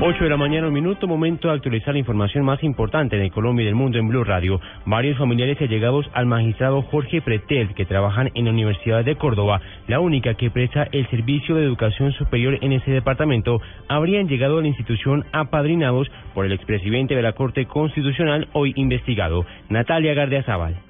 8 de la mañana, un minuto, momento de actualizar la información más importante de Colombia y del mundo en Blue Radio. Varios familiares allegados al magistrado Jorge Pretel, que trabajan en la Universidad de Córdoba, la única que presta el servicio de educación superior en ese departamento, habrían llegado a la institución apadrinados por el expresidente de la Corte Constitucional, hoy investigado, Natalia Gardeazabal.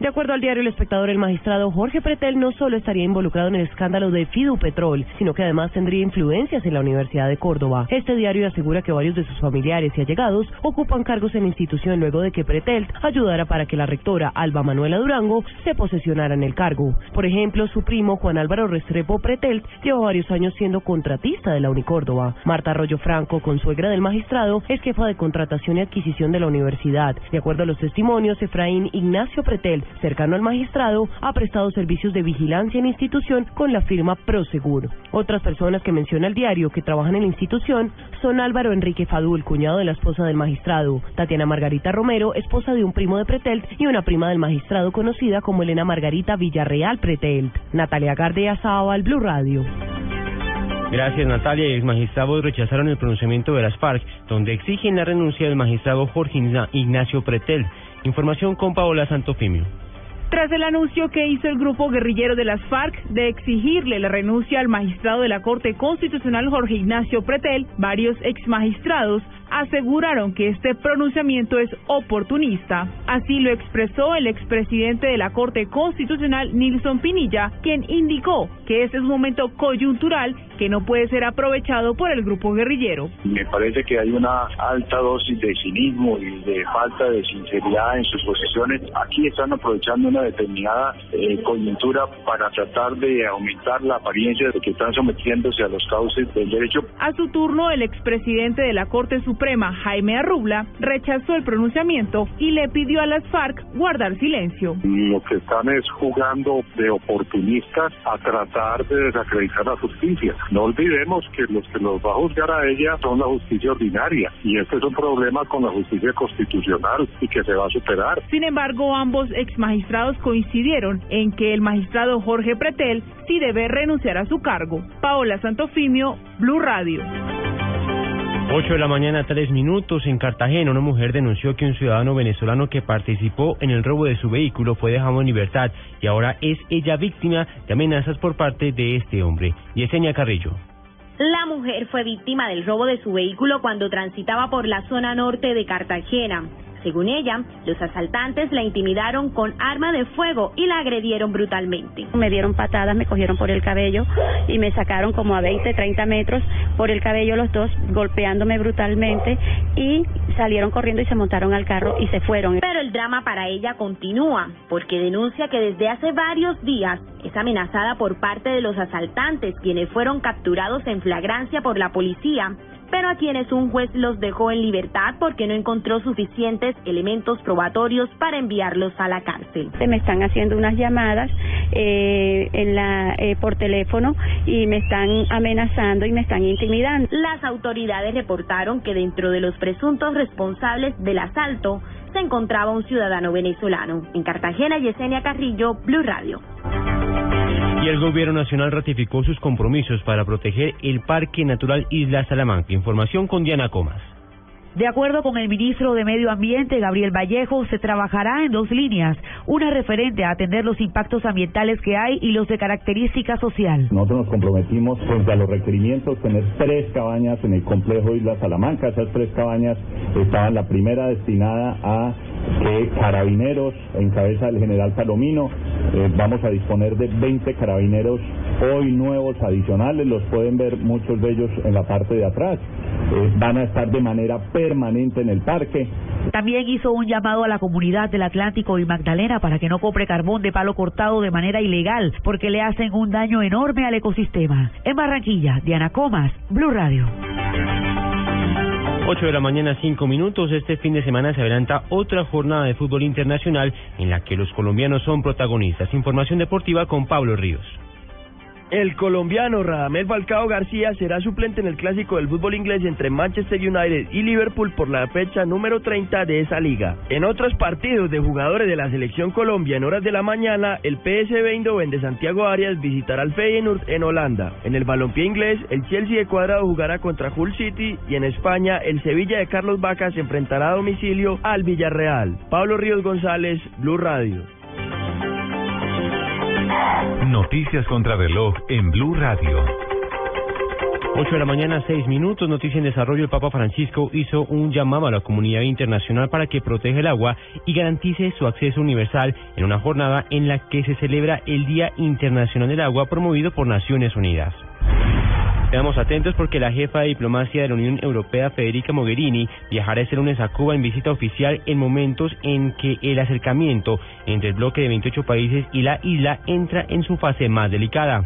De acuerdo al diario El Espectador, el magistrado Jorge Pretel no solo estaría involucrado en el escándalo de Fidupetrol, sino que además tendría influencias en la Universidad de Córdoba. Este diario asegura que varios de sus familiares y allegados ocupan cargos en la institución luego de que Pretel ayudara para que la rectora Alba Manuela Durango se posesionara en el cargo. Por ejemplo, su primo Juan Álvaro Restrepo Pretel lleva varios años siendo contratista de la Unicórdoba. Marta Arroyo Franco, consuegra del magistrado, es jefa de contratación y adquisición de la universidad. De acuerdo a los testimonios, Efraín Ignacio Pretel cercano al magistrado, ha prestado servicios de vigilancia en institución con la firma Prosegur. Otras personas que menciona el diario que trabajan en la institución son Álvaro Enrique Fadul, cuñado de la esposa del magistrado, Tatiana Margarita Romero, esposa de un primo de Pretelt y una prima del magistrado conocida como Elena Margarita Villarreal Pretelt. Natalia Gardea al Blue Radio. Gracias, Natalia. Y magistrados rechazaron el pronunciamiento de las FARC, donde exigen la renuncia del magistrado Jorge Ignacio Pretel. Información con Paola Santofimio. Tras el anuncio que hizo el grupo guerrillero de las FARC de exigirle la renuncia al magistrado de la Corte Constitucional Jorge Ignacio Pretel, varios ex magistrados aseguraron que este pronunciamiento es oportunista. Así lo expresó el expresidente de la Corte Constitucional, Nilson Pinilla, quien indicó que este es un momento coyuntural que no puede ser aprovechado por el grupo guerrillero. Me parece que hay una alta dosis de cinismo y de falta de sinceridad en sus posiciones. Aquí están aprovechando una determinada eh, coyuntura para tratar de aumentar la apariencia de que están sometiéndose a los cauces del derecho. A su turno, el expresidente de la Corte Suprema, Jaime Arrubla, rechazó el pronunciamiento y le pidió a las FARC guardar silencio. Lo que están es jugando de oportunistas a tratar de desacreditar la justicia. No olvidemos que los que los va a juzgar a ella son la justicia ordinaria y este es un problema con la justicia constitucional y que se va a superar. Sin embargo, ambos ex magistrados coincidieron en que el magistrado Jorge Pretel sí debe renunciar a su cargo. Paola Santofimio, Blue Radio. 8 de la mañana, 3 minutos. En Cartagena, una mujer denunció que un ciudadano venezolano que participó en el robo de su vehículo fue dejado en libertad y ahora es ella víctima de amenazas por parte de este hombre. Yesenia Carrillo. La mujer fue víctima del robo de su vehículo cuando transitaba por la zona norte de Cartagena. Según ella, los asaltantes la intimidaron con arma de fuego y la agredieron brutalmente. Me dieron patadas, me cogieron por el cabello y me sacaron como a 20, 30 metros por el cabello los dos, golpeándome brutalmente y salieron corriendo y se montaron al carro y se fueron. Pero el drama para ella continúa, porque denuncia que desde hace varios días es amenazada por parte de los asaltantes, quienes fueron capturados en flagrancia por la policía pero a quienes un juez los dejó en libertad porque no encontró suficientes elementos probatorios para enviarlos a la cárcel. Se me están haciendo unas llamadas eh, en la, eh, por teléfono y me están amenazando y me están intimidando. Las autoridades reportaron que dentro de los presuntos responsables del asalto se encontraba un ciudadano venezolano. En Cartagena, Yesenia Carrillo, Blue Radio. Y el gobierno nacional ratificó sus compromisos para proteger el Parque Natural Isla Salamanca. Información con Diana Comas. De acuerdo con el ministro de Medio Ambiente, Gabriel Vallejo, se trabajará en dos líneas. Una referente a atender los impactos ambientales que hay y los de característica social. Nosotros nos comprometimos frente a los requerimientos tener tres cabañas en el complejo Isla Salamanca. Esas tres cabañas estaban la primera destinada a que carabineros en cabeza del general Palomino. Eh, vamos a disponer de 20 carabineros hoy nuevos adicionales. Los pueden ver muchos de ellos en la parte de atrás. Eh, van a estar de manera permanente en el parque. También hizo un llamado a la comunidad del Atlántico y Magdalena para que no compre carbón de palo cortado de manera ilegal porque le hacen un daño enorme al ecosistema. En Barranquilla, Diana Comas, Blue Radio. 8 de la mañana, 5 minutos. Este fin de semana se adelanta otra jornada de fútbol internacional en la que los colombianos son protagonistas. Información deportiva con Pablo Ríos. El colombiano Radamel Falcao García será suplente en el clásico del fútbol inglés entre Manchester United y Liverpool por la fecha número 30 de esa liga. En otros partidos de jugadores de la selección Colombia en horas de la mañana, el PSV Eindhoven de Santiago Arias visitará al Feyenoord en Holanda. En el balompié inglés, el Chelsea de Cuadrado jugará contra Hull City y en España, el Sevilla de Carlos Vaca se enfrentará a domicilio al Villarreal. Pablo Ríos González, Blue Radio. Noticias contra reloj en Blue Radio. 8 de la mañana, 6 minutos. Noticia en desarrollo. El Papa Francisco hizo un llamado a la comunidad internacional para que proteja el agua y garantice su acceso universal en una jornada en la que se celebra el Día Internacional del Agua promovido por Naciones Unidas. Quedamos atentos porque la jefa de diplomacia de la Unión Europea, Federica Mogherini, viajará este lunes a Cuba en visita oficial en momentos en que el acercamiento entre el bloque de 28 países y la isla entra en su fase más delicada.